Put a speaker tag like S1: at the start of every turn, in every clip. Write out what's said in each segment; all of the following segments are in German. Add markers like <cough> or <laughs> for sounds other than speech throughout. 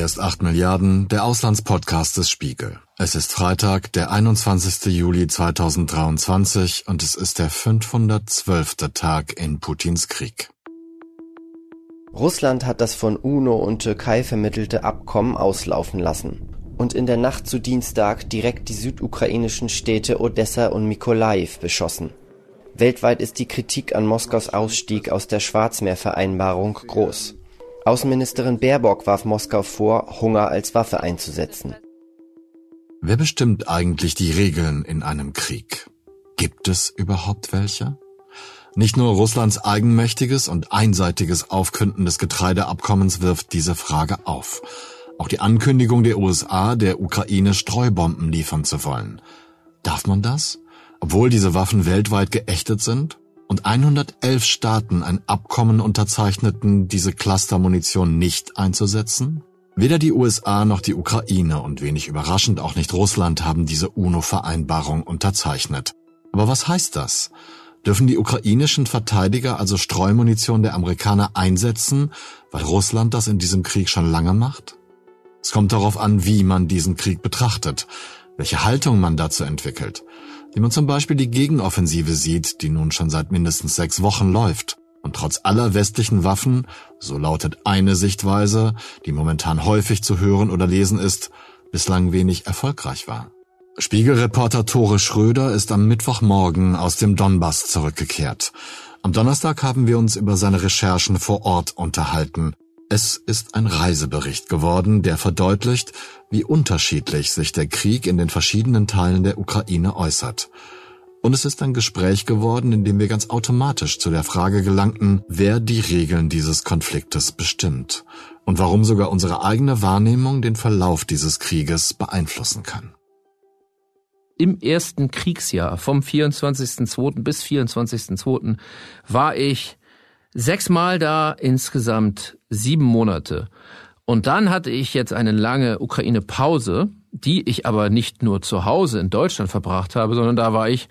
S1: Hier ist 8 Milliarden, der Auslandspodcast des Spiegel. Es ist Freitag, der 21. Juli 2023 und es ist der 512. Tag in Putins Krieg.
S2: Russland hat das von UNO und Türkei vermittelte Abkommen auslaufen lassen und in der Nacht zu Dienstag direkt die südukrainischen Städte Odessa und Mykolaiv beschossen. Weltweit ist die Kritik an Moskaus Ausstieg aus der Schwarzmeervereinbarung groß. Außenministerin Baerbock warf Moskau vor, Hunger als Waffe einzusetzen.
S1: Wer bestimmt eigentlich die Regeln in einem Krieg? Gibt es überhaupt welche? Nicht nur Russlands eigenmächtiges und einseitiges Aufkünden des Getreideabkommens wirft diese Frage auf. Auch die Ankündigung der USA, der Ukraine Streubomben liefern zu wollen. Darf man das? Obwohl diese Waffen weltweit geächtet sind? Und 111 Staaten ein Abkommen unterzeichneten, diese Clustermunition nicht einzusetzen? Weder die USA noch die Ukraine und wenig überraschend auch nicht Russland haben diese UNO-Vereinbarung unterzeichnet. Aber was heißt das? Dürfen die ukrainischen Verteidiger also Streumunition der Amerikaner einsetzen, weil Russland das in diesem Krieg schon lange macht? Es kommt darauf an, wie man diesen Krieg betrachtet, welche Haltung man dazu entwickelt wie man zum Beispiel die Gegenoffensive sieht, die nun schon seit mindestens sechs Wochen läuft und trotz aller westlichen Waffen, so lautet eine Sichtweise, die momentan häufig zu hören oder lesen ist, bislang wenig erfolgreich war. Spiegelreporter Tore Schröder ist am Mittwochmorgen aus dem Donbass zurückgekehrt. Am Donnerstag haben wir uns über seine Recherchen vor Ort unterhalten. Es ist ein Reisebericht geworden, der verdeutlicht, wie unterschiedlich sich der Krieg in den verschiedenen Teilen der Ukraine äußert. Und es ist ein Gespräch geworden, in dem wir ganz automatisch zu der Frage gelangten, wer die Regeln dieses Konfliktes bestimmt und warum sogar unsere eigene Wahrnehmung den Verlauf dieses Krieges beeinflussen kann.
S3: Im ersten Kriegsjahr vom 24.02. bis 24.02. war ich sechsmal da, insgesamt sieben Monate. Und dann hatte ich jetzt eine lange Ukraine-Pause, die ich aber nicht nur zu Hause in Deutschland verbracht habe, sondern da war ich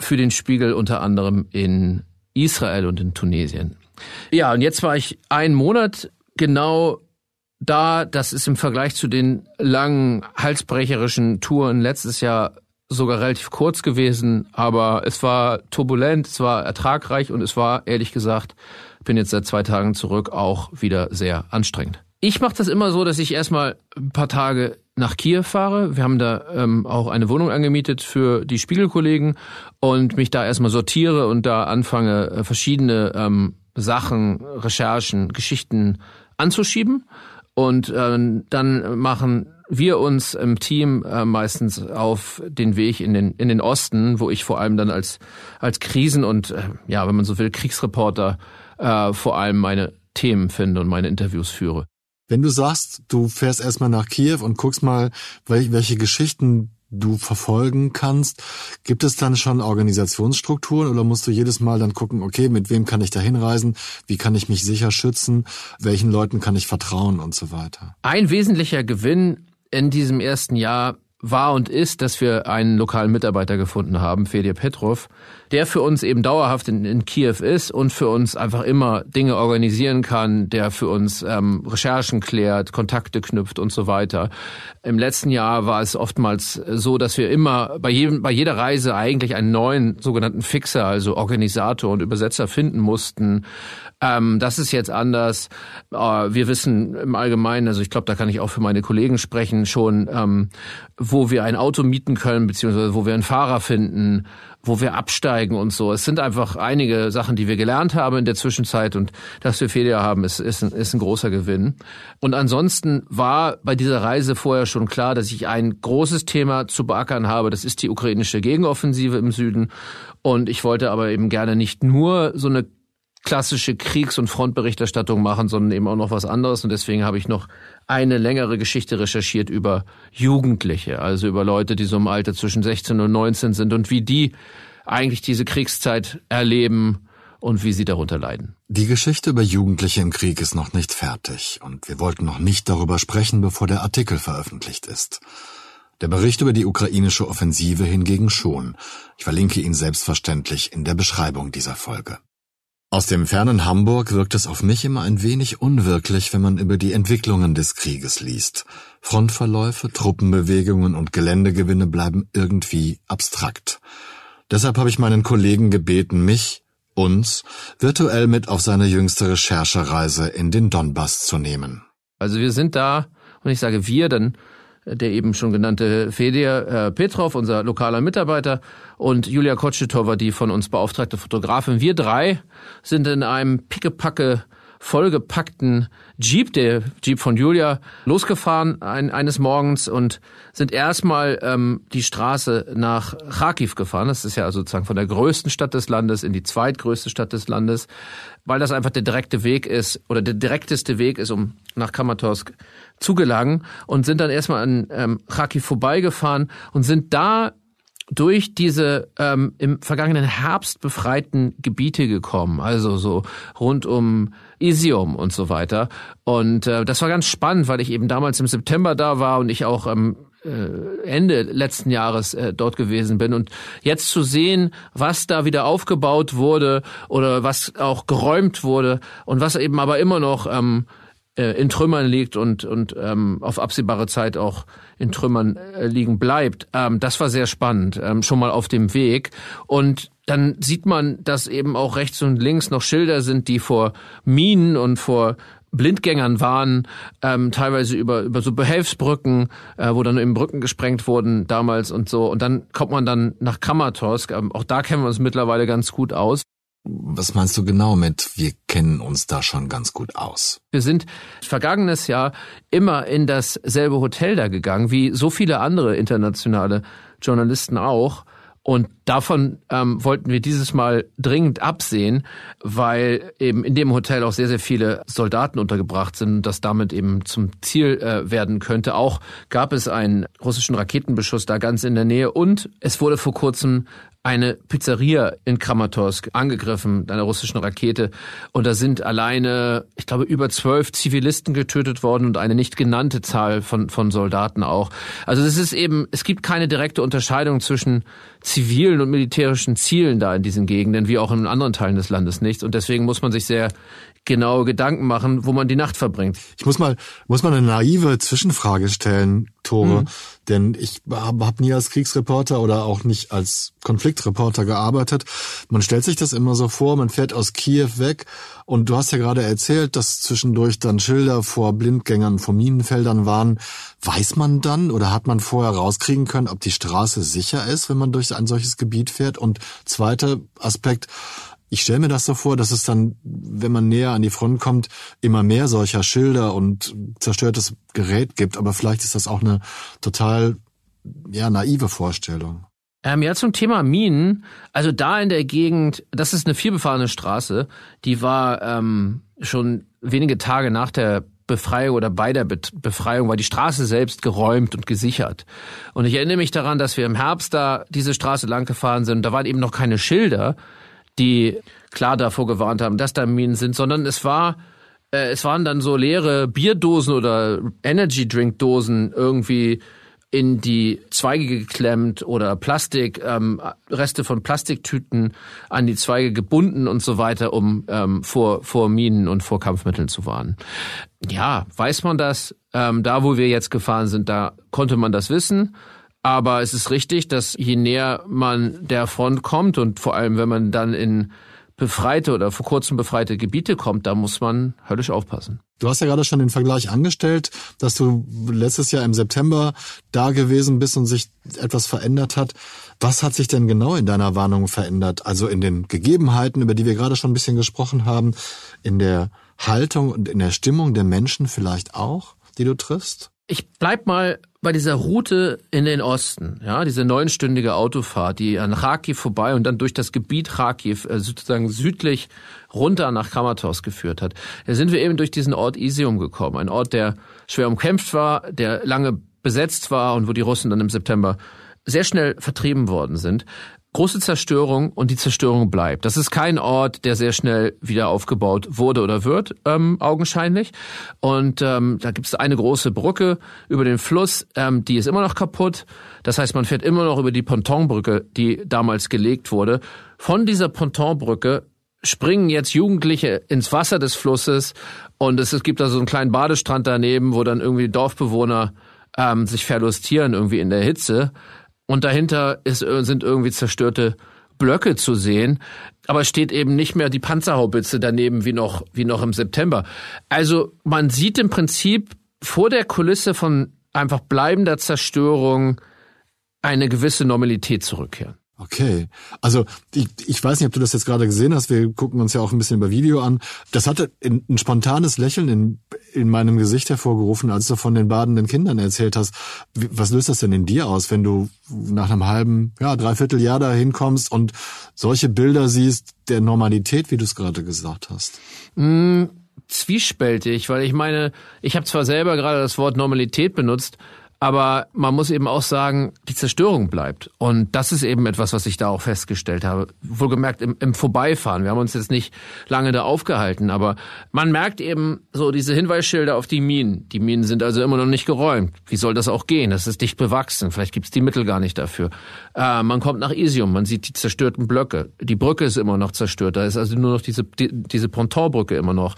S3: für den Spiegel unter anderem in Israel und in Tunesien. Ja, und jetzt war ich einen Monat genau da. Das ist im Vergleich zu den langen halsbrecherischen Touren letztes Jahr sogar relativ kurz gewesen, aber es war turbulent, es war ertragreich und es war, ehrlich gesagt, bin jetzt seit zwei Tagen zurück, auch wieder sehr anstrengend. Ich mache das immer so, dass ich erstmal ein paar Tage nach Kiew fahre. Wir haben da ähm, auch eine Wohnung angemietet für die Spiegelkollegen und mich da erstmal sortiere und da anfange, äh, verschiedene ähm, Sachen, Recherchen, Geschichten anzuschieben. Und äh, dann machen wir uns im Team äh, meistens auf den Weg in den in den Osten, wo ich vor allem dann als als Krisen und äh, ja, wenn man so will, Kriegsreporter äh, vor allem meine Themen finde und meine Interviews führe.
S1: Wenn du sagst, du fährst erstmal nach Kiew und guckst mal, welche Geschichten du verfolgen kannst. Gibt es dann schon Organisationsstrukturen oder musst du jedes Mal dann gucken, okay, mit wem kann ich da hinreisen? Wie kann ich mich sicher schützen? Welchen Leuten kann ich vertrauen und so weiter?
S3: Ein wesentlicher Gewinn in diesem ersten Jahr war und ist, dass wir einen lokalen Mitarbeiter gefunden haben, Fedir Petrov, der für uns eben dauerhaft in, in Kiew ist und für uns einfach immer Dinge organisieren kann, der für uns ähm, Recherchen klärt, Kontakte knüpft und so weiter. Im letzten Jahr war es oftmals so, dass wir immer bei, jedem, bei jeder Reise eigentlich einen neuen sogenannten Fixer, also Organisator und Übersetzer finden mussten. Ähm, das ist jetzt anders. Äh, wir wissen im Allgemeinen, also ich glaube, da kann ich auch für meine Kollegen sprechen, schon, ähm, wo wir ein Auto mieten können, beziehungsweise wo wir einen Fahrer finden, wo wir absteigen und so. Es sind einfach einige Sachen, die wir gelernt haben in der Zwischenzeit und dass wir Fehler haben, ist, ist, ein, ist ein großer Gewinn. Und ansonsten war bei dieser Reise vorher schon klar, dass ich ein großes Thema zu beackern habe. Das ist die ukrainische Gegenoffensive im Süden. Und ich wollte aber eben gerne nicht nur so eine klassische Kriegs- und Frontberichterstattung machen, sondern eben auch noch was anderes. Und deswegen habe ich noch eine längere Geschichte recherchiert über Jugendliche, also über Leute, die so im Alter zwischen 16 und 19 sind und wie die eigentlich diese Kriegszeit erleben und wie sie darunter leiden.
S1: Die Geschichte über Jugendliche im Krieg ist noch nicht fertig und wir wollten noch nicht darüber sprechen, bevor der Artikel veröffentlicht ist. Der Bericht über die ukrainische Offensive hingegen schon. Ich verlinke ihn selbstverständlich in der Beschreibung dieser Folge. Aus dem fernen Hamburg wirkt es auf mich immer ein wenig unwirklich, wenn man über die Entwicklungen des Krieges liest. Frontverläufe, Truppenbewegungen und Geländegewinne bleiben irgendwie abstrakt. Deshalb habe ich meinen Kollegen gebeten, mich, uns, virtuell mit auf seine jüngste Recherchereise in den Donbass zu nehmen.
S3: Also wir sind da, und ich sage wir, dann der eben schon genannte Fedir äh, Petrov, unser lokaler Mitarbeiter, und Julia Kotschetowa, die von uns beauftragte Fotografin. Wir drei sind in einem pickepacke vollgepackten Jeep, der Jeep von Julia, losgefahren ein, eines Morgens und sind erstmal ähm, die Straße nach Kharkiv gefahren. Das ist ja sozusagen von der größten Stadt des Landes in die zweitgrößte Stadt des Landes, weil das einfach der direkte Weg ist oder der direkteste Weg ist, um nach Kramatorsk zu gelangen und sind dann erstmal an ähm, Kharkiv vorbeigefahren und sind da durch diese ähm, im vergangenen Herbst befreiten Gebiete gekommen, also so rund um Isium und so weiter. Und äh, das war ganz spannend, weil ich eben damals im September da war und ich auch ähm, äh, Ende letzten Jahres äh, dort gewesen bin und jetzt zu sehen, was da wieder aufgebaut wurde oder was auch geräumt wurde und was eben aber immer noch ähm, äh, in Trümmern liegt und, und ähm, auf absehbare Zeit auch in Trümmern äh, liegen bleibt. Ähm, das war sehr spannend, ähm, schon mal auf dem Weg. Und dann sieht man, dass eben auch rechts und links noch Schilder sind, die vor Minen und vor Blindgängern waren, ähm, teilweise über, über so Behelfsbrücken, äh, wo dann eben Brücken gesprengt wurden damals und so. Und dann kommt man dann nach Kramatorsk. Ähm, auch da kennen wir uns mittlerweile ganz gut aus.
S1: Was meinst du genau mit, wir kennen uns da schon ganz gut aus?
S3: Wir sind vergangenes Jahr immer in dasselbe Hotel da gegangen, wie so viele andere internationale Journalisten auch. Und davon ähm, wollten wir dieses Mal dringend absehen, weil eben in dem Hotel auch sehr, sehr viele Soldaten untergebracht sind und das damit eben zum Ziel äh, werden könnte. Auch gab es einen russischen Raketenbeschuss da ganz in der Nähe und es wurde vor kurzem eine Pizzeria in Kramatorsk angegriffen, einer russischen Rakete. Und da sind alleine, ich glaube, über zwölf Zivilisten getötet worden und eine nicht genannte Zahl von, von Soldaten auch. Also es ist eben, es gibt keine direkte Unterscheidung zwischen zivilen und militärischen Zielen da in diesen Gegenden, wie auch in anderen Teilen des Landes nicht. Und deswegen muss man sich sehr genaue Gedanken machen, wo man die Nacht verbringt.
S1: Ich muss mal, muss mal eine naive Zwischenfrage stellen, Tore, mhm. denn ich habe hab nie als Kriegsreporter oder auch nicht als Konfliktreporter gearbeitet. Man stellt sich das immer so vor, man fährt aus Kiew weg und du hast ja gerade erzählt, dass zwischendurch dann Schilder vor Blindgängern, vor Minenfeldern waren. Weiß man dann oder hat man vorher rauskriegen können, ob die Straße sicher ist, wenn man durch ein solches Gebiet fährt? Und zweiter Aspekt, ich stelle mir das so vor, dass es dann, wenn man näher an die Front kommt, immer mehr solcher Schilder und zerstörtes Gerät gibt. Aber vielleicht ist das auch eine total ja, naive Vorstellung.
S3: Ähm, ja, zum Thema Minen. Also da in der Gegend, das ist eine vierbefahrene Straße, die war ähm, schon wenige Tage nach der Befreiung oder bei der Befreiung war die Straße selbst geräumt und gesichert. Und ich erinnere mich daran, dass wir im Herbst da diese Straße lang gefahren sind. Da waren eben noch keine Schilder die klar davor gewarnt haben, dass da Minen sind, sondern es war äh, es waren dann so leere Bierdosen oder Energy Drink Dosen irgendwie in die Zweige geklemmt oder Plastik, ähm, Reste von Plastiktüten an die Zweige gebunden und so weiter, um ähm, vor, vor Minen und vor Kampfmitteln zu warnen. Ja, weiß man das? Ähm, da, wo wir jetzt gefahren sind, da konnte man das wissen. Aber es ist richtig, dass je näher man der Front kommt und vor allem, wenn man dann in befreite oder vor kurzem befreite Gebiete kommt, da muss man höllisch aufpassen.
S1: Du hast ja gerade schon den Vergleich angestellt, dass du letztes Jahr im September da gewesen bist und sich etwas verändert hat. Was hat sich denn genau in deiner Warnung verändert? Also in den Gegebenheiten, über die wir gerade schon ein bisschen gesprochen haben, in der Haltung und in der Stimmung der Menschen vielleicht auch, die du triffst?
S3: Ich bleib mal bei dieser Route in den Osten, ja, diese neunstündige Autofahrt, die an Kharkiv vorbei und dann durch das Gebiet Kharkiv äh, sozusagen südlich runter nach Kramatorsk geführt hat, da sind wir eben durch diesen Ort Isium gekommen, ein Ort, der schwer umkämpft war, der lange besetzt war und wo die Russen dann im September sehr schnell vertrieben worden sind große Zerstörung und die Zerstörung bleibt. Das ist kein Ort, der sehr schnell wieder aufgebaut wurde oder wird, ähm, augenscheinlich. Und ähm, da gibt es eine große Brücke über den Fluss, ähm, die ist immer noch kaputt. Das heißt, man fährt immer noch über die Pontonbrücke, die damals gelegt wurde. Von dieser Pontonbrücke springen jetzt Jugendliche ins Wasser des Flusses und es, es gibt da so einen kleinen Badestrand daneben, wo dann irgendwie Dorfbewohner ähm, sich verlustieren irgendwie in der Hitze. Und dahinter ist, sind irgendwie zerstörte Blöcke zu sehen, aber es steht eben nicht mehr die Panzerhaubitze daneben wie noch, wie noch im September. Also man sieht im Prinzip vor der Kulisse von einfach bleibender Zerstörung eine gewisse Normalität zurückkehren.
S1: Okay. Also ich, ich weiß nicht, ob du das jetzt gerade gesehen hast. Wir gucken uns ja auch ein bisschen über Video an. Das hatte ein, ein spontanes Lächeln in, in meinem Gesicht hervorgerufen, als du von den badenden Kindern erzählt hast. Was löst das denn in dir aus, wenn du nach einem halben, ja, dreiviertel Jahr da hinkommst und solche Bilder siehst der Normalität, wie du es gerade gesagt hast?
S3: Mm, zwiespältig, weil ich meine, ich habe zwar selber gerade das Wort Normalität benutzt, aber man muss eben auch sagen, die Zerstörung bleibt. Und das ist eben etwas, was ich da auch festgestellt habe. Wohlgemerkt im, im Vorbeifahren. Wir haben uns jetzt nicht lange da aufgehalten, aber man merkt eben so diese Hinweisschilder auf die Minen. Die Minen sind also immer noch nicht geräumt. Wie soll das auch gehen? Das ist dicht bewachsen. Vielleicht gibt's die Mittel gar nicht dafür. Äh, man kommt nach Isium, man sieht die zerstörten Blöcke. Die Brücke ist immer noch zerstört. Da ist also nur noch diese, die, diese Pontonbrücke immer noch.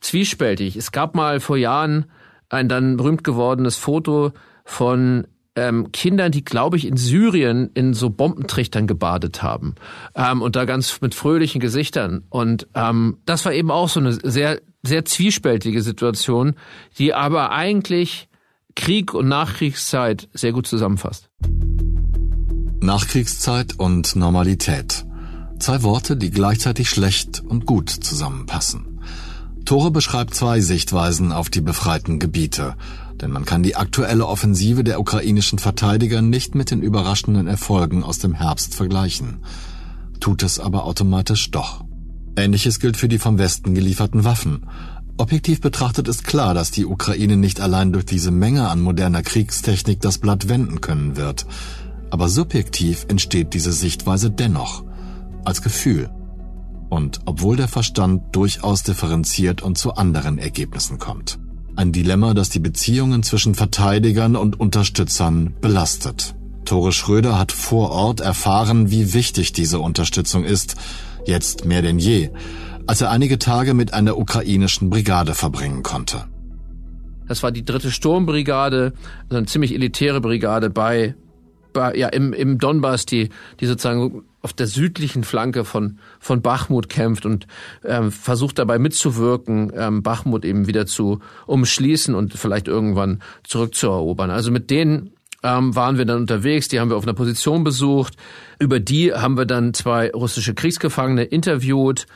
S3: Zwiespältig. Es gab mal vor Jahren ein dann berühmt gewordenes Foto von ähm, Kindern, die, glaube ich, in Syrien in so Bombentrichtern gebadet haben. Ähm, und da ganz mit fröhlichen Gesichtern. Und ähm, das war eben auch so eine sehr, sehr zwiespältige Situation, die aber eigentlich Krieg und Nachkriegszeit sehr gut zusammenfasst.
S1: Nachkriegszeit und Normalität. Zwei Worte, die gleichzeitig schlecht und gut zusammenpassen. Tore beschreibt zwei Sichtweisen auf die befreiten Gebiete denn man kann die aktuelle Offensive der ukrainischen Verteidiger nicht mit den überraschenden Erfolgen aus dem Herbst vergleichen. Tut es aber automatisch doch. Ähnliches gilt für die vom Westen gelieferten Waffen. Objektiv betrachtet ist klar, dass die Ukraine nicht allein durch diese Menge an moderner Kriegstechnik das Blatt wenden können wird. Aber subjektiv entsteht diese Sichtweise dennoch. Als Gefühl. Und obwohl der Verstand durchaus differenziert und zu anderen Ergebnissen kommt. Ein Dilemma, das die Beziehungen zwischen Verteidigern und Unterstützern belastet. Tore Schröder hat vor Ort erfahren, wie wichtig diese Unterstützung ist, jetzt mehr denn je, als er einige Tage mit einer ukrainischen Brigade verbringen konnte.
S3: Das war die dritte Sturmbrigade, also eine ziemlich elitäre Brigade bei, bei ja im, im Donbass, die, die sozusagen auf der südlichen Flanke von, von Bachmut kämpft und ähm, versucht dabei mitzuwirken, ähm, Bachmut eben wieder zu umschließen und vielleicht irgendwann zurückzuerobern. Also mit denen ähm, waren wir dann unterwegs, die haben wir auf einer Position besucht. Über die haben wir dann zwei russische Kriegsgefangene interviewt.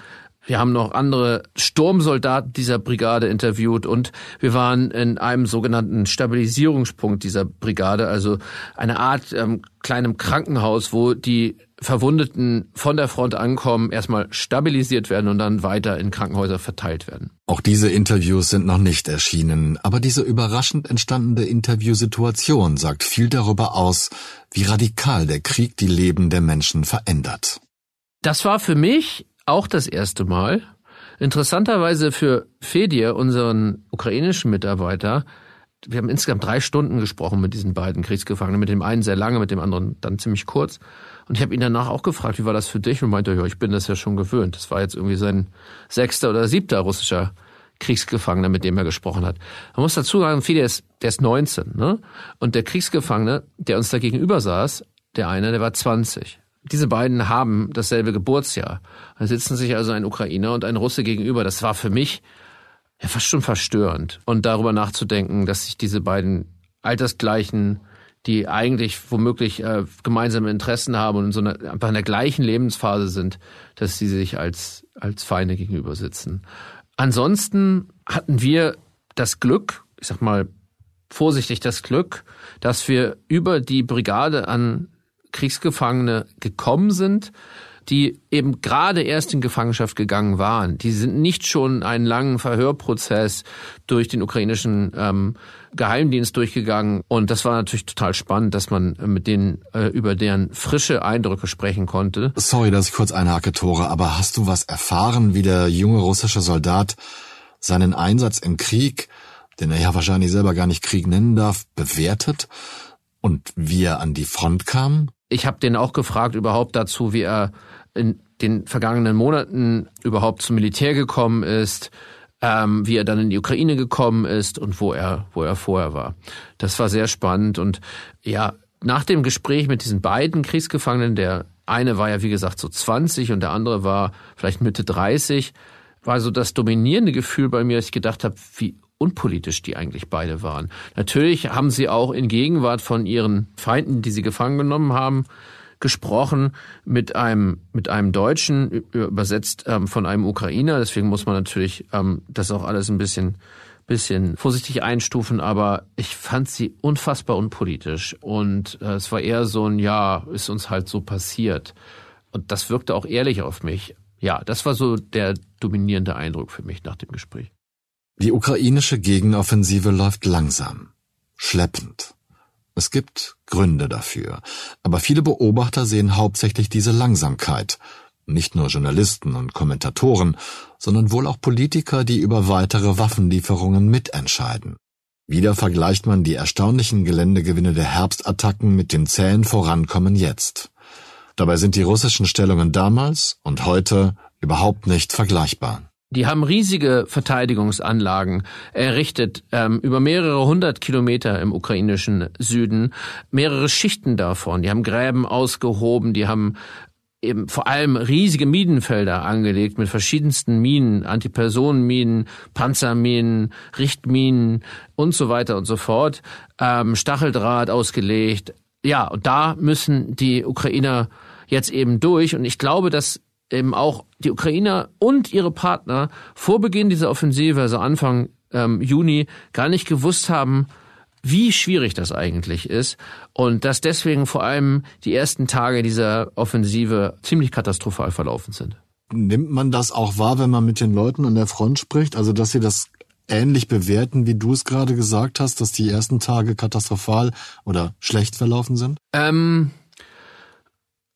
S3: Wir haben noch andere Sturmsoldaten dieser Brigade interviewt und wir waren in einem sogenannten Stabilisierungspunkt dieser Brigade, also eine Art ähm, kleinem Krankenhaus, wo die Verwundeten von der Front ankommen, erstmal stabilisiert werden und dann weiter in Krankenhäuser verteilt werden.
S1: Auch diese Interviews sind noch nicht erschienen, aber diese überraschend entstandene Interviewsituation sagt viel darüber aus, wie radikal der Krieg die Leben der Menschen verändert.
S3: Das war für mich auch das erste Mal. Interessanterweise für Fedir, unseren ukrainischen Mitarbeiter, wir haben insgesamt drei Stunden gesprochen mit diesen beiden Kriegsgefangenen, mit dem einen sehr lange, mit dem anderen dann ziemlich kurz. Und ich habe ihn danach auch gefragt, wie war das für dich? Und meinte, ja, ich bin das ja schon gewöhnt. Das war jetzt irgendwie sein sechster oder siebter russischer Kriegsgefangener, mit dem er gesprochen hat. Man muss dazu sagen, Fidel ist, der ist 19, ne? Und der Kriegsgefangene, der uns da gegenüber saß, der eine, der war 20. Diese beiden haben dasselbe Geburtsjahr. Da sitzen sich also ein Ukrainer und ein Russe gegenüber. Das war für mich ja fast schon verstörend. Und darüber nachzudenken, dass sich diese beiden altersgleichen die eigentlich womöglich äh, gemeinsame Interessen haben und in so einer, einfach in der gleichen Lebensphase sind, dass sie sich als, als Feinde gegenüber sitzen. Ansonsten hatten wir das Glück, ich sag mal vorsichtig das Glück, dass wir über die Brigade an Kriegsgefangene gekommen sind, die eben gerade erst in Gefangenschaft gegangen waren. Die sind nicht schon einen langen Verhörprozess durch den ukrainischen ähm, Geheimdienst durchgegangen. Und das war natürlich total spannend, dass man mit denen äh, über deren frische Eindrücke sprechen konnte.
S1: Sorry, dass ich kurz einhake, Tore, aber hast du was erfahren, wie der junge russische Soldat seinen Einsatz im Krieg, den er ja wahrscheinlich selber gar nicht Krieg nennen darf, bewertet? Und wie er an die Front kam?
S3: Ich habe den auch gefragt überhaupt dazu, wie er in den vergangenen Monaten überhaupt zum Militär gekommen ist, ähm, wie er dann in die Ukraine gekommen ist und wo er, wo er vorher war. Das war sehr spannend und ja, nach dem Gespräch mit diesen beiden Kriegsgefangenen, der eine war ja wie gesagt so 20 und der andere war vielleicht Mitte 30, war so das dominierende Gefühl bei mir, dass ich gedacht habe, wie unpolitisch die eigentlich beide waren. Natürlich haben sie auch in Gegenwart von ihren Feinden, die sie gefangen genommen haben, gesprochen mit einem mit einem Deutschen übersetzt ähm, von einem Ukrainer. Deswegen muss man natürlich ähm, das auch alles ein bisschen bisschen vorsichtig einstufen, aber ich fand sie unfassbar unpolitisch und äh, es war eher so ein ja, ist uns halt so passiert und das wirkte auch ehrlich auf mich. Ja, das war so der dominierende Eindruck für mich nach dem Gespräch.
S1: Die ukrainische Gegenoffensive läuft langsam, schleppend. Es gibt Gründe dafür, aber viele Beobachter sehen hauptsächlich diese Langsamkeit. Nicht nur Journalisten und Kommentatoren, sondern wohl auch Politiker, die über weitere Waffenlieferungen mitentscheiden. Wieder vergleicht man die erstaunlichen Geländegewinne der Herbstattacken mit dem zähen Vorankommen jetzt. Dabei sind die russischen Stellungen damals und heute überhaupt nicht vergleichbar.
S3: Die haben riesige Verteidigungsanlagen errichtet, ähm, über mehrere hundert Kilometer im ukrainischen Süden, mehrere Schichten davon. Die haben Gräben ausgehoben, die haben eben vor allem riesige Minenfelder angelegt mit verschiedensten Minen, Antipersonenminen, Panzerminen, Richtminen und so weiter und so fort, ähm, Stacheldraht ausgelegt. Ja, und da müssen die Ukrainer jetzt eben durch. Und ich glaube, dass eben auch die Ukrainer und ihre Partner vor Beginn dieser Offensive, also Anfang ähm, Juni, gar nicht gewusst haben, wie schwierig das eigentlich ist und dass deswegen vor allem die ersten Tage dieser Offensive ziemlich katastrophal verlaufen sind.
S1: Nimmt man das auch wahr, wenn man mit den Leuten an der Front spricht? Also, dass sie das ähnlich bewerten, wie du es gerade gesagt hast, dass die ersten Tage katastrophal oder schlecht verlaufen sind?
S3: Ähm,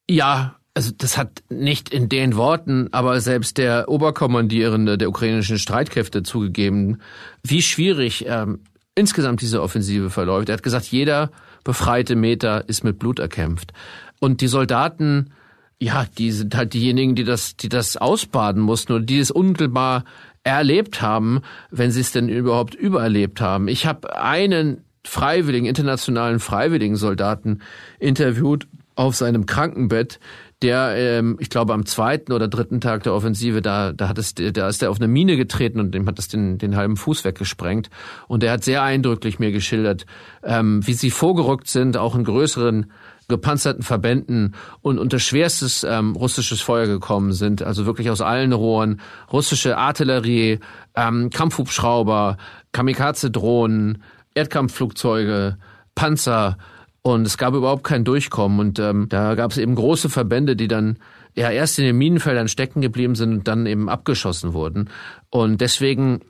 S3: ja, also das hat nicht in den Worten, aber selbst der Oberkommandierende der ukrainischen Streitkräfte zugegeben, wie schwierig ähm, insgesamt diese Offensive verläuft. Er hat gesagt, jeder befreite Meter ist mit Blut erkämpft. Und die Soldaten, ja, die sind halt diejenigen, die das, die das ausbaden mussten oder die es unmittelbar erlebt haben, wenn sie es denn überhaupt übererlebt haben. Ich habe einen freiwilligen, internationalen freiwilligen Soldaten interviewt auf seinem Krankenbett, der, ähm, ich glaube, am zweiten oder dritten Tag der Offensive, da, da hat es, da ist er auf eine Mine getreten und dem hat das den, den halben Fuß weggesprengt. Und er hat sehr eindrücklich mir geschildert, ähm, wie sie vorgerückt sind, auch in größeren gepanzerten Verbänden und unter schwerstes ähm, russisches Feuer gekommen sind, also wirklich aus allen Rohren, russische Artillerie, ähm, Kampfhubschrauber, Kamikaze-Drohnen, Erdkampfflugzeuge, Panzer, und es gab überhaupt kein Durchkommen. Und ähm, da gab es eben große Verbände, die dann ja erst in den Minenfeldern stecken geblieben sind und dann eben abgeschossen wurden. Und deswegen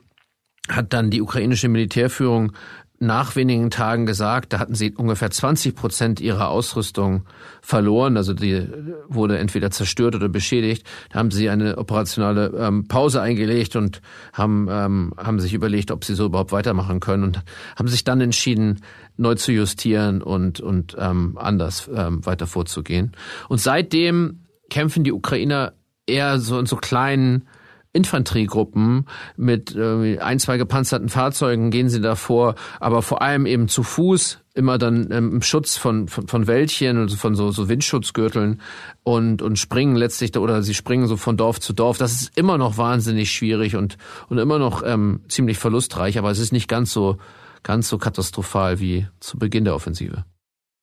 S3: hat dann die ukrainische Militärführung nach wenigen Tagen gesagt, da hatten sie ungefähr 20 Prozent ihrer Ausrüstung verloren, also die wurde entweder zerstört oder beschädigt. Da haben sie eine operationale ähm, Pause eingelegt und haben, ähm, haben sich überlegt, ob sie so überhaupt weitermachen können und haben sich dann entschieden, neu zu justieren und, und ähm, anders ähm, weiter vorzugehen. Und seitdem kämpfen die Ukrainer eher so in so kleinen Infanteriegruppen mit äh, ein, zwei gepanzerten Fahrzeugen gehen sie davor, aber vor allem eben zu Fuß, immer dann ähm, im Schutz von, von, von Wäldchen und von so, so Windschutzgürteln und, und springen letztlich, oder sie springen so von Dorf zu Dorf. Das ist immer noch wahnsinnig schwierig und, und immer noch ähm, ziemlich verlustreich, aber es ist nicht ganz so, ganz so katastrophal wie zu Beginn der Offensive.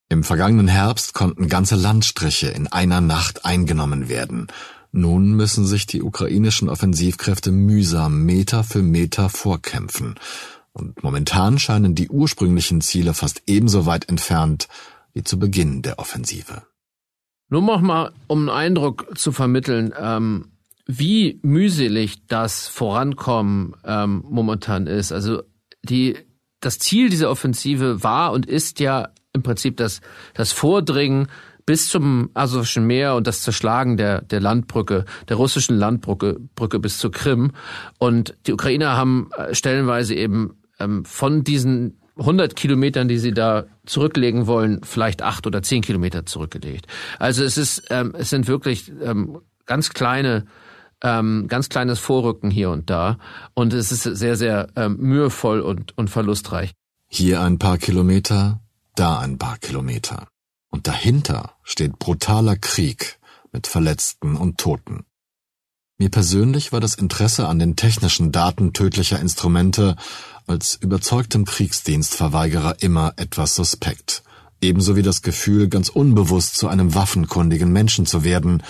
S1: Im vergangenen Herbst konnten ganze Landstriche in einer Nacht eingenommen werden nun müssen sich die ukrainischen Offensivkräfte mühsam Meter für Meter vorkämpfen. Und momentan scheinen die ursprünglichen Ziele fast ebenso weit entfernt wie zu Beginn der Offensive.
S3: Nur noch mal, um einen Eindruck zu vermitteln, ähm, wie mühselig das Vorankommen ähm, momentan ist. Also die, das Ziel dieser Offensive war und ist ja im Prinzip das, das Vordringen bis zum Asowschen Meer und das Zerschlagen der, der Landbrücke, der russischen Landbrücke Brücke bis zur Krim. Und die Ukrainer haben äh, stellenweise eben ähm, von diesen 100 Kilometern, die sie da zurücklegen wollen, vielleicht acht oder zehn Kilometer zurückgelegt. Also es ist, ähm, es sind wirklich ähm, ganz kleine ähm, ganz kleines Vorrücken hier und da. Und es ist sehr, sehr ähm, mühevoll und, und verlustreich.
S1: Hier ein paar Kilometer, da ein paar Kilometer. Und dahinter steht brutaler Krieg mit Verletzten und Toten. Mir persönlich war das Interesse an den technischen Daten tödlicher Instrumente als überzeugtem Kriegsdienstverweigerer immer etwas suspekt. Ebenso wie das Gefühl, ganz unbewusst zu einem waffenkundigen Menschen zu werden,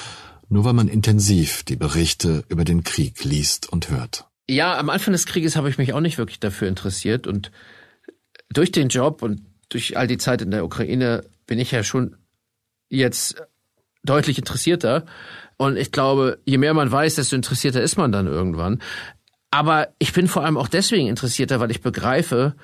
S1: nur weil man intensiv die Berichte über den Krieg liest und hört.
S3: Ja, am Anfang des Krieges habe ich mich auch nicht wirklich dafür interessiert und durch den Job und durch all die Zeit in der Ukraine bin ich ja schon jetzt deutlich interessierter. Und ich glaube, je mehr man weiß, desto interessierter ist man dann irgendwann. Aber ich bin vor allem auch deswegen interessierter, weil ich begreife,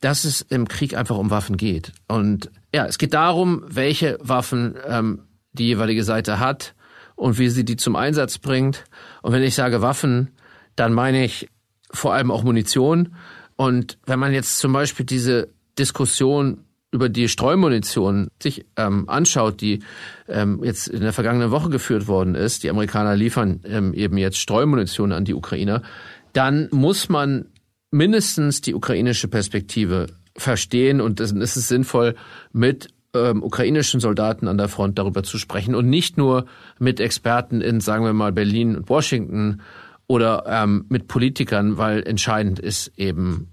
S3: dass es im Krieg einfach um Waffen geht. Und ja, es geht darum, welche Waffen ähm, die jeweilige Seite hat und wie sie die zum Einsatz bringt. Und wenn ich sage Waffen, dann meine ich vor allem auch Munition. Und wenn man jetzt zum Beispiel diese Diskussion über die Streumunition sich ähm, anschaut, die ähm, jetzt in der vergangenen Woche geführt worden ist, die Amerikaner liefern ähm, eben jetzt Streumunition an die Ukrainer, dann muss man mindestens die ukrainische Perspektive verstehen und es ist sinnvoll, mit ähm, ukrainischen Soldaten an der Front darüber zu sprechen und nicht nur mit Experten in, sagen wir mal, Berlin und Washington oder ähm, mit Politikern, weil entscheidend ist eben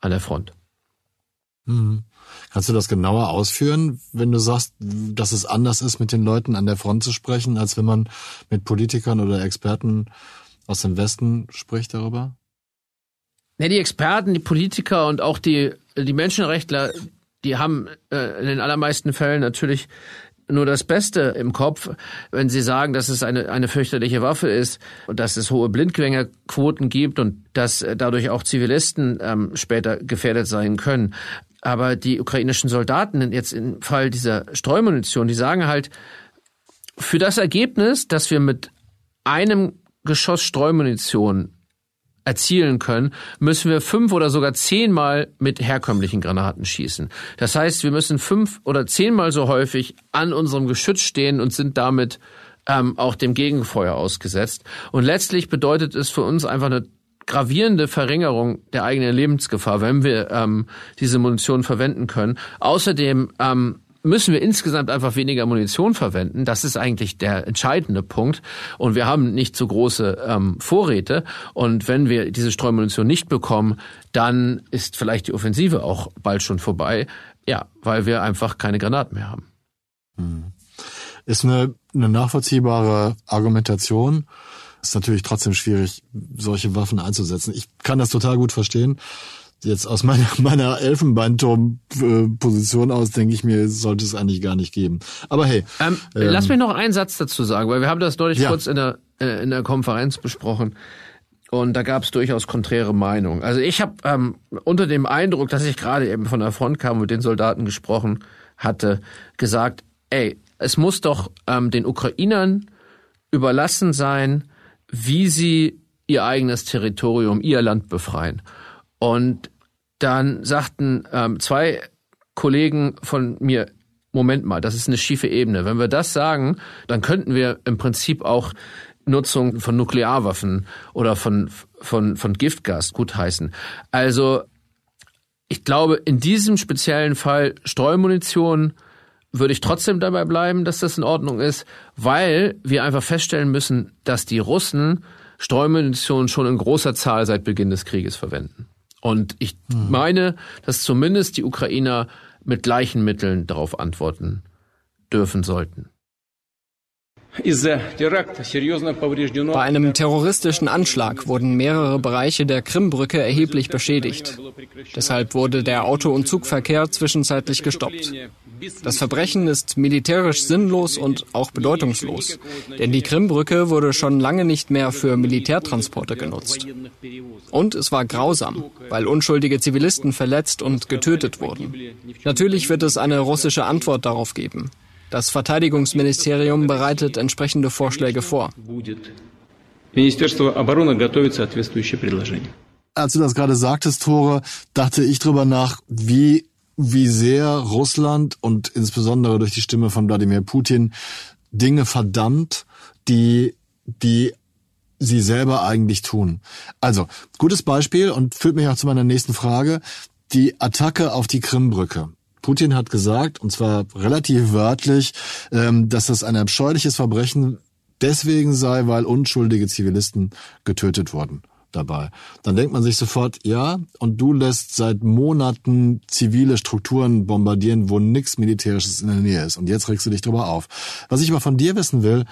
S3: an der Front.
S1: Mhm. Kannst du das genauer ausführen, wenn du sagst, dass es anders ist, mit den Leuten an der Front zu sprechen, als wenn man mit Politikern oder Experten aus dem Westen spricht darüber?
S3: Ja, die Experten, die Politiker und auch die, die Menschenrechtler, die haben äh, in den allermeisten Fällen natürlich nur das Beste im Kopf, wenn sie sagen, dass es eine, eine fürchterliche Waffe ist und dass es hohe Blindgängerquoten gibt und dass äh, dadurch auch Zivilisten ähm, später gefährdet sein können. Aber die ukrainischen Soldaten jetzt im Fall dieser Streumunition, die sagen halt, für das Ergebnis, dass wir mit einem Geschoss Streumunition erzielen können, müssen wir fünf oder sogar zehnmal mit herkömmlichen Granaten schießen. Das heißt, wir müssen fünf oder zehnmal so häufig an unserem Geschütz stehen und sind damit ähm, auch dem Gegenfeuer ausgesetzt. Und letztlich bedeutet es für uns einfach eine gravierende Verringerung der eigenen Lebensgefahr, wenn wir ähm, diese Munition verwenden können. Außerdem ähm, müssen wir insgesamt einfach weniger Munition verwenden. Das ist eigentlich der entscheidende Punkt. Und wir haben nicht so große ähm, Vorräte. Und wenn wir diese Streumunition nicht bekommen, dann ist vielleicht die Offensive auch bald schon vorbei. Ja, weil wir einfach keine Granaten mehr haben.
S1: Hm. Ist eine, eine nachvollziehbare Argumentation. Ist natürlich trotzdem schwierig, solche Waffen einzusetzen. Ich kann das total gut verstehen jetzt aus meiner, <laughs> meiner Elfenbeinturm-Position aus denke ich mir, sollte es eigentlich gar nicht geben. Aber hey.
S3: Ähm, ähm, lass mich noch einen Satz dazu sagen, weil wir haben das neulich ja. kurz in der, äh, in der Konferenz besprochen. Und da gab es durchaus konträre Meinungen. Also ich habe ähm, unter dem Eindruck, dass ich gerade eben von der Front kam und mit den Soldaten gesprochen hatte, gesagt, ey, es muss doch ähm, den Ukrainern überlassen sein, wie sie ihr eigenes Territorium, ihr Land befreien. Und dann sagten ähm, zwei Kollegen von mir, Moment mal, das ist eine schiefe Ebene. Wenn wir das sagen, dann könnten wir im Prinzip auch Nutzung von Nuklearwaffen oder von, von, von Giftgas gutheißen. Also ich glaube, in diesem speziellen Fall Streumunition würde ich trotzdem dabei bleiben, dass das in Ordnung ist, weil wir einfach feststellen müssen, dass die Russen Streumunition schon in großer Zahl seit Beginn des Krieges verwenden. Und ich mhm. meine, dass zumindest die Ukrainer mit gleichen Mitteln darauf antworten dürfen sollten.
S4: Bei einem terroristischen Anschlag wurden mehrere Bereiche der Krimbrücke erheblich beschädigt. Deshalb wurde der Auto- und Zugverkehr zwischenzeitlich gestoppt. Das Verbrechen ist militärisch sinnlos und auch bedeutungslos, denn die Krimbrücke wurde schon lange nicht mehr für Militärtransporte genutzt. Und es war grausam, weil unschuldige Zivilisten verletzt und getötet wurden. Natürlich wird es eine russische Antwort darauf geben. Das Verteidigungsministerium bereitet entsprechende Vorschläge vor.
S1: Als du das gerade sagtest, Tore, dachte ich drüber nach, wie, wie sehr Russland und insbesondere durch die Stimme von Wladimir Putin Dinge verdammt, die, die sie selber eigentlich tun. Also, gutes Beispiel und führt mich auch zu meiner nächsten Frage. Die Attacke auf die Krimbrücke. Putin hat gesagt, und zwar relativ wörtlich, ähm, dass das ein abscheuliches Verbrechen deswegen sei, weil unschuldige Zivilisten getötet wurden dabei. Dann denkt man sich sofort, ja, und du lässt seit Monaten zivile Strukturen bombardieren, wo nichts Militärisches in der Nähe ist. Und jetzt regst du dich drüber auf. Was ich aber von dir wissen will,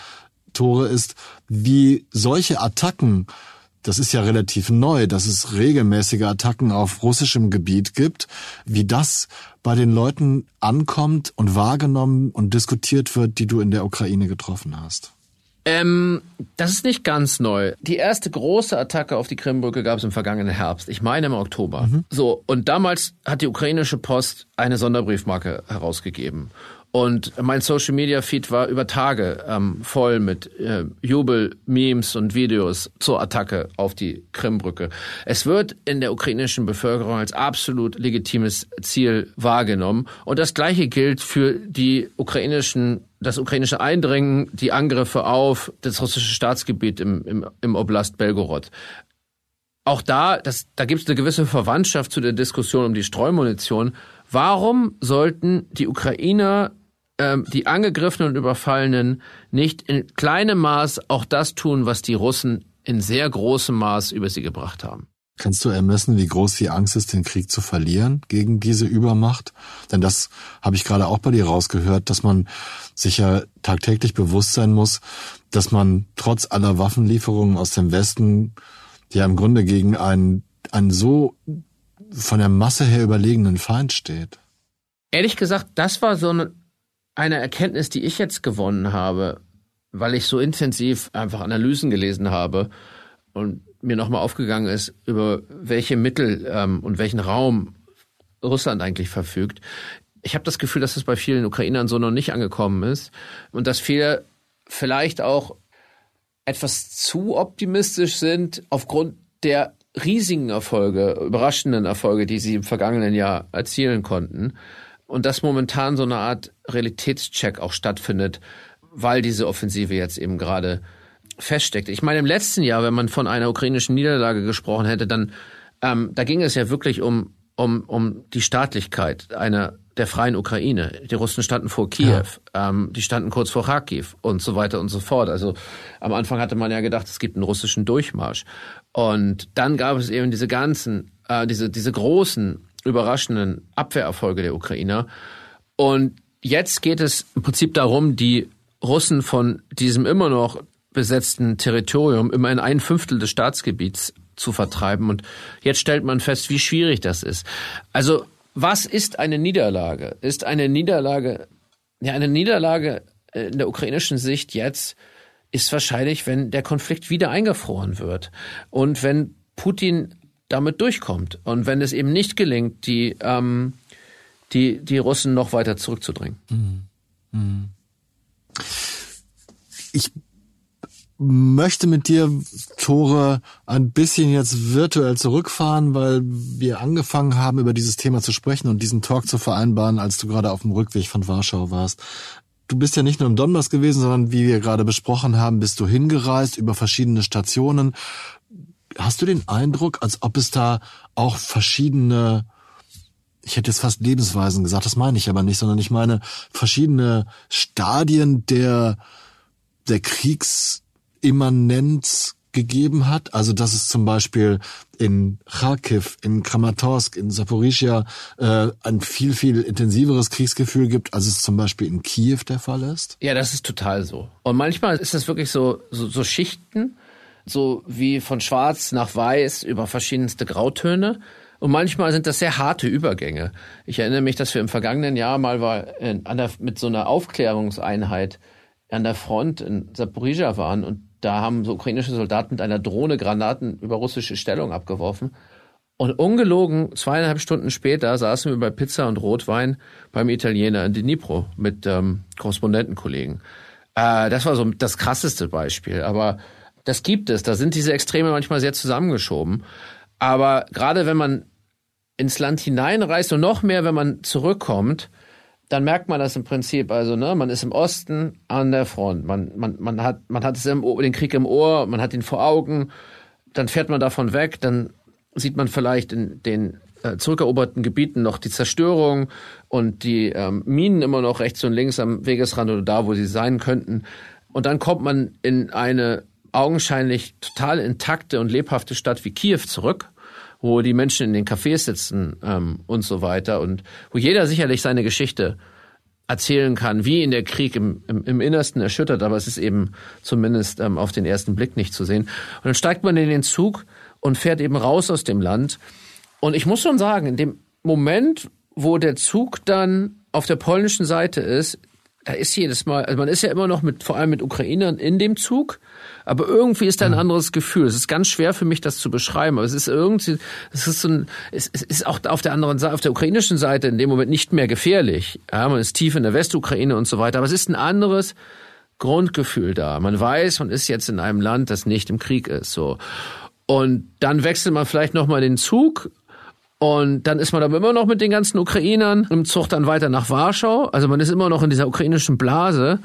S1: Tore, ist, wie solche Attacken das ist ja relativ neu, dass es regelmäßige Attacken auf russischem Gebiet gibt, wie das bei den Leuten ankommt und wahrgenommen und diskutiert wird, die du in der Ukraine getroffen hast.
S3: Ähm, das ist nicht ganz neu. Die erste große Attacke auf die Krimbrücke gab es im vergangenen Herbst. Ich meine im Oktober. Mhm. So, und damals hat die ukrainische Post eine Sonderbriefmarke herausgegeben. Und mein Social Media Feed war über Tage ähm, voll mit äh, Jubel, Memes und Videos zur Attacke auf die Krimbrücke. Es wird in der ukrainischen Bevölkerung als absolut legitimes Ziel wahrgenommen. Und das Gleiche gilt für die ukrainischen das ukrainische Eindringen, die Angriffe auf das russische Staatsgebiet im, im, im Oblast Belgorod. Auch da, das, da gibt es eine gewisse Verwandtschaft zu der Diskussion um die Streumunition. Warum sollten die Ukrainer die Angegriffenen und Überfallenen nicht in kleinem Maß auch das tun, was die Russen in sehr großem Maß über sie gebracht haben.
S1: Kannst du ermessen, wie groß die Angst ist, den Krieg zu verlieren gegen diese Übermacht? Denn das habe ich gerade auch bei dir rausgehört, dass man sich ja tagtäglich bewusst sein muss, dass man trotz aller Waffenlieferungen aus dem Westen ja im Grunde gegen einen, einen so von der Masse her überlegenen Feind steht.
S3: Ehrlich gesagt, das war so eine eine Erkenntnis, die ich jetzt gewonnen habe, weil ich so intensiv einfach Analysen gelesen habe und mir nochmal aufgegangen ist, über welche Mittel ähm, und welchen Raum Russland eigentlich verfügt. Ich habe das Gefühl, dass es bei vielen Ukrainern so noch nicht angekommen ist und dass viele vielleicht auch etwas zu optimistisch sind aufgrund der riesigen Erfolge, überraschenden Erfolge, die sie im vergangenen Jahr erzielen konnten und dass momentan so eine Art Realitätscheck auch stattfindet, weil diese Offensive jetzt eben gerade feststeckt. Ich meine, im letzten Jahr, wenn man von einer ukrainischen Niederlage gesprochen hätte, dann ähm, da ging es ja wirklich um um um die Staatlichkeit einer der freien Ukraine. Die Russen standen vor Kiew, ja. ähm, die standen kurz vor Kharkiv und so weiter und so fort. Also am Anfang hatte man ja gedacht, es gibt einen russischen Durchmarsch. Und dann gab es eben diese ganzen, äh, diese, diese großen überraschenden Abwehrerfolge der Ukrainer. Und jetzt geht es im Prinzip darum, die Russen von diesem immer noch besetzten Territorium immer in ein Fünftel des Staatsgebiets zu vertreiben. Und jetzt stellt man fest, wie schwierig das ist. Also, was ist eine Niederlage? Ist eine Niederlage, ja, eine Niederlage in der ukrainischen Sicht jetzt ist wahrscheinlich, wenn der Konflikt wieder eingefroren wird und wenn Putin damit durchkommt. Und wenn es eben nicht gelingt, die, ähm, die, die Russen noch weiter zurückzudrängen. Mhm. Mhm.
S1: Ich möchte mit dir, Tore, ein bisschen jetzt virtuell zurückfahren, weil wir angefangen haben, über dieses Thema zu sprechen und diesen Talk zu vereinbaren, als du gerade auf dem Rückweg von Warschau warst. Du bist ja nicht nur im Donbass gewesen, sondern wie wir gerade besprochen haben, bist du hingereist über verschiedene Stationen. Hast du den Eindruck, als ob es da auch verschiedene, ich hätte jetzt fast Lebensweisen gesagt, das meine ich aber nicht, sondern ich meine verschiedene Stadien der, der Kriegsimmanenz gegeben hat. Also dass es zum Beispiel in Kharkiv, in Kramatorsk, in Saporischia äh, ein viel, viel intensiveres Kriegsgefühl gibt, als es zum Beispiel in Kiew der Fall ist?
S3: Ja, das ist total so. Und manchmal ist das wirklich so, so, so Schichten so wie von schwarz nach weiß über verschiedenste Grautöne. Und manchmal sind das sehr harte Übergänge. Ich erinnere mich, dass wir im vergangenen Jahr mal war in, an der, mit so einer Aufklärungseinheit an der Front in Saporizhia waren und da haben so ukrainische Soldaten mit einer Drohne Granaten über russische Stellung abgeworfen. Und ungelogen, zweieinhalb Stunden später saßen wir bei Pizza und Rotwein beim Italiener in Dnipro mit ähm, Korrespondentenkollegen. Äh, das war so das krasseste Beispiel. Aber das gibt es. Da sind diese Extreme manchmal sehr zusammengeschoben. Aber gerade wenn man ins Land hineinreist und noch mehr, wenn man zurückkommt, dann merkt man das im Prinzip. Also, ne, man ist im Osten an der Front. Man, man, man hat, man hat im, den Krieg im Ohr, man hat ihn vor Augen. Dann fährt man davon weg, dann sieht man vielleicht in den äh, zurückeroberten Gebieten noch die Zerstörung und die ähm, Minen immer noch rechts und links am Wegesrand oder da, wo sie sein könnten. Und dann kommt man in eine augenscheinlich total intakte und lebhafte Stadt wie Kiew zurück, wo die Menschen in den Cafés sitzen ähm, und so weiter und wo jeder sicherlich seine Geschichte erzählen kann, wie in der Krieg im, im, im Innersten erschüttert, aber es ist eben zumindest ähm, auf den ersten Blick nicht zu sehen. Und dann steigt man in den Zug und fährt eben raus aus dem Land. Und ich muss schon sagen, in dem Moment, wo der Zug dann auf der polnischen Seite ist, da ist jedes Mal, also man ist ja immer noch mit, vor allem mit Ukrainern in dem Zug, aber irgendwie ist da ein anderes Gefühl. Es ist ganz schwer für mich, das zu beschreiben, aber es ist irgendwie, es ist so ein, es, ist auch auf der anderen Seite, auf der ukrainischen Seite in dem Moment nicht mehr gefährlich. Ja, man ist tief in der Westukraine und so weiter, aber es ist ein anderes Grundgefühl da. Man weiß, man ist jetzt in einem Land, das nicht im Krieg ist, so. Und dann wechselt man vielleicht nochmal den Zug und dann ist man aber immer noch mit den ganzen Ukrainern im Zug dann weiter nach Warschau. Also man ist immer noch in dieser ukrainischen Blase.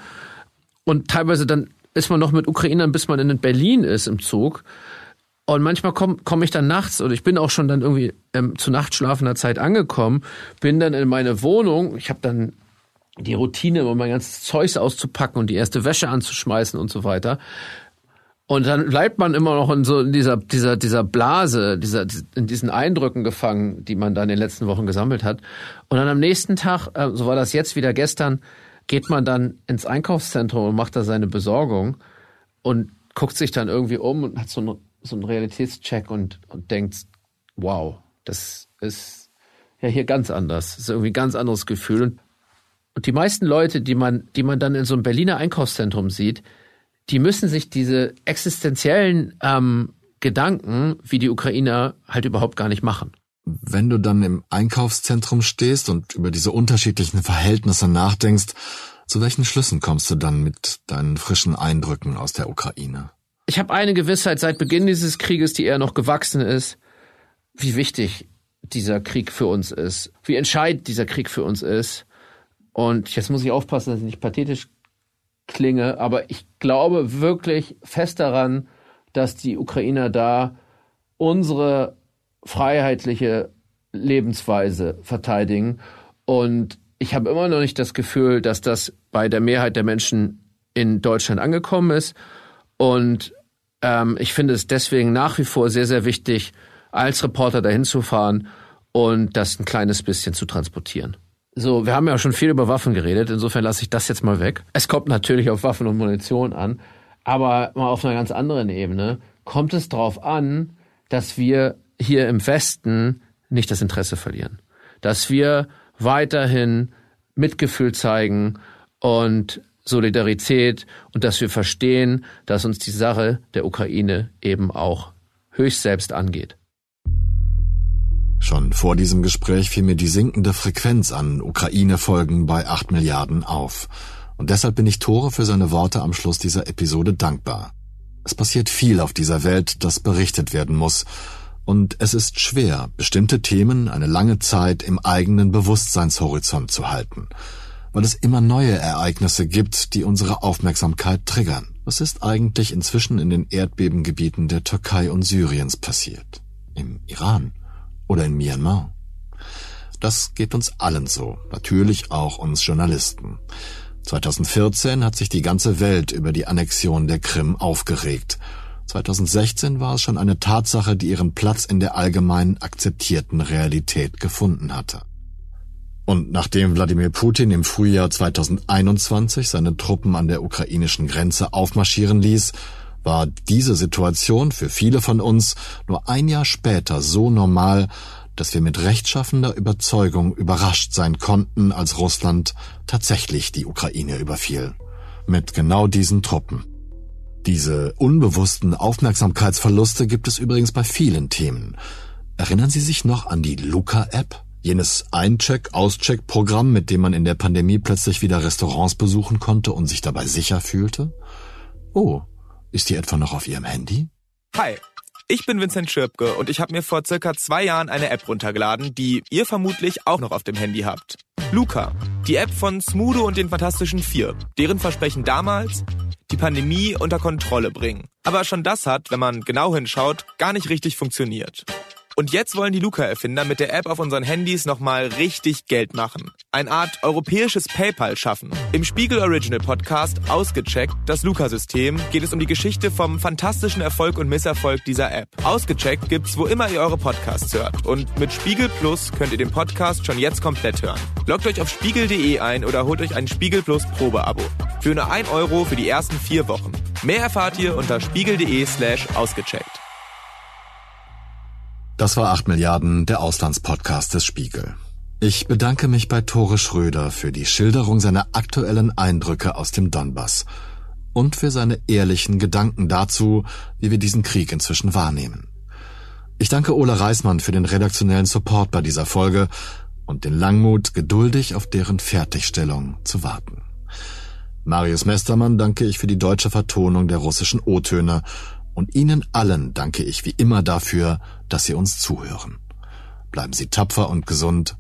S3: Und teilweise dann ist man noch mit Ukrainern, bis man in Berlin ist im Zug. Und manchmal komme komm ich dann nachts oder ich bin auch schon dann irgendwie ähm, zu nachtschlafender Zeit angekommen, bin dann in meine Wohnung. Ich habe dann die Routine, um mein ganzes Zeugs auszupacken und die erste Wäsche anzuschmeißen und so weiter. Und dann bleibt man immer noch in so in dieser, dieser, dieser Blase, dieser, in diesen Eindrücken gefangen, die man da in den letzten Wochen gesammelt hat. Und dann am nächsten Tag, äh, so war das jetzt wieder gestern, geht man dann ins Einkaufszentrum und macht da seine Besorgung und guckt sich dann irgendwie um und hat so einen, so einen Realitätscheck und, und denkt, wow, das ist ja hier ganz anders. Das ist irgendwie ein ganz anderes Gefühl. Und die meisten Leute, die man, die man dann in so einem Berliner Einkaufszentrum sieht, die müssen sich diese existenziellen ähm, Gedanken, wie die Ukrainer, halt überhaupt gar nicht machen.
S1: Wenn du dann im Einkaufszentrum stehst und über diese unterschiedlichen Verhältnisse nachdenkst, zu welchen Schlüssen kommst du dann mit deinen frischen Eindrücken aus der Ukraine?
S3: Ich habe eine Gewissheit seit Beginn dieses Krieges, die eher noch gewachsen ist, wie wichtig dieser Krieg für uns ist, wie entscheidend dieser Krieg für uns ist. Und jetzt muss ich aufpassen, dass ich nicht pathetisch klinge, aber ich glaube wirklich fest daran, dass die Ukrainer da unsere freiheitliche Lebensweise verteidigen. Und ich habe immer noch nicht das Gefühl, dass das bei der Mehrheit der Menschen in Deutschland angekommen ist. Und ähm, ich finde es deswegen nach wie vor sehr, sehr wichtig, als Reporter dahin zu fahren und das ein kleines bisschen zu transportieren. So, wir haben ja schon viel über Waffen geredet, insofern lasse ich das jetzt mal weg. Es kommt natürlich auf Waffen und Munition an, aber mal auf einer ganz anderen Ebene kommt es darauf an, dass wir hier im Westen nicht das Interesse verlieren. Dass wir weiterhin Mitgefühl zeigen und Solidarität und dass wir verstehen, dass uns die Sache der Ukraine eben auch höchst selbst angeht.
S1: Schon vor diesem Gespräch fiel mir die sinkende Frequenz an Ukraine-Folgen bei 8 Milliarden auf. Und deshalb bin ich Tore für seine Worte am Schluss dieser Episode dankbar. Es passiert viel auf dieser Welt, das berichtet werden muss. Und es ist schwer, bestimmte Themen eine lange Zeit im eigenen Bewusstseinshorizont zu halten, weil es immer neue Ereignisse gibt, die unsere Aufmerksamkeit triggern. Was ist eigentlich inzwischen in den Erdbebengebieten der Türkei und Syriens passiert? Im Iran? Oder in Myanmar. Das geht uns allen so, natürlich auch uns Journalisten. 2014 hat sich die ganze Welt über die Annexion der Krim aufgeregt. 2016 war es schon eine Tatsache, die ihren Platz in der allgemein akzeptierten Realität gefunden hatte. Und nachdem Wladimir Putin im Frühjahr 2021 seine Truppen an der ukrainischen Grenze aufmarschieren ließ, war diese Situation für viele von uns nur ein Jahr später so normal, dass wir mit rechtschaffender Überzeugung überrascht sein konnten, als Russland tatsächlich die Ukraine überfiel. Mit genau diesen Truppen. Diese unbewussten Aufmerksamkeitsverluste gibt es übrigens bei vielen Themen. Erinnern Sie sich noch an die Luca-App? Jenes Eincheck-Auscheck-Programm, mit dem man in der Pandemie plötzlich wieder Restaurants besuchen konnte und sich dabei sicher fühlte? Oh, ist die etwa noch auf Ihrem Handy?
S5: Hi, ich bin Vincent Schirpke und ich habe mir vor circa zwei Jahren eine App runtergeladen, die ihr vermutlich auch noch auf dem Handy habt. Luca. Die App von Smudo und den Fantastischen Vier. Deren Versprechen damals, die Pandemie unter Kontrolle bringen. Aber schon das hat, wenn man genau hinschaut, gar nicht richtig funktioniert. Und jetzt wollen die Luca-Erfinder mit der App auf unseren Handys nochmal richtig Geld machen. Eine Art europäisches PayPal schaffen. Im Spiegel Original Podcast Ausgecheckt, das Luca-System, geht es um die Geschichte vom fantastischen Erfolg und Misserfolg dieser App. Ausgecheckt gibt's, wo immer ihr eure Podcasts hört. Und mit Spiegel Plus könnt ihr den Podcast schon jetzt komplett hören. Loggt euch auf spiegel.de ein oder holt euch ein Spiegel Plus Probeabo. Für nur 1 Euro für die ersten vier Wochen. Mehr erfahrt ihr unter spiegel.de slash ausgecheckt.
S1: Das war 8 Milliarden, der Auslandspodcast des Spiegel. Ich bedanke mich bei Tore Schröder für die Schilderung seiner aktuellen Eindrücke aus dem Donbass und für seine ehrlichen Gedanken dazu, wie wir diesen Krieg inzwischen wahrnehmen. Ich danke Ole Reismann für den redaktionellen Support bei dieser Folge und den Langmut, geduldig auf deren Fertigstellung zu warten. Marius Mestermann danke ich für die deutsche Vertonung der russischen O-Töne und Ihnen allen danke ich wie immer dafür, dass Sie uns zuhören. Bleiben Sie tapfer und gesund.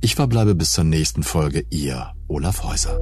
S1: Ich verbleibe bis zur nächsten Folge, Ihr Olaf Häuser.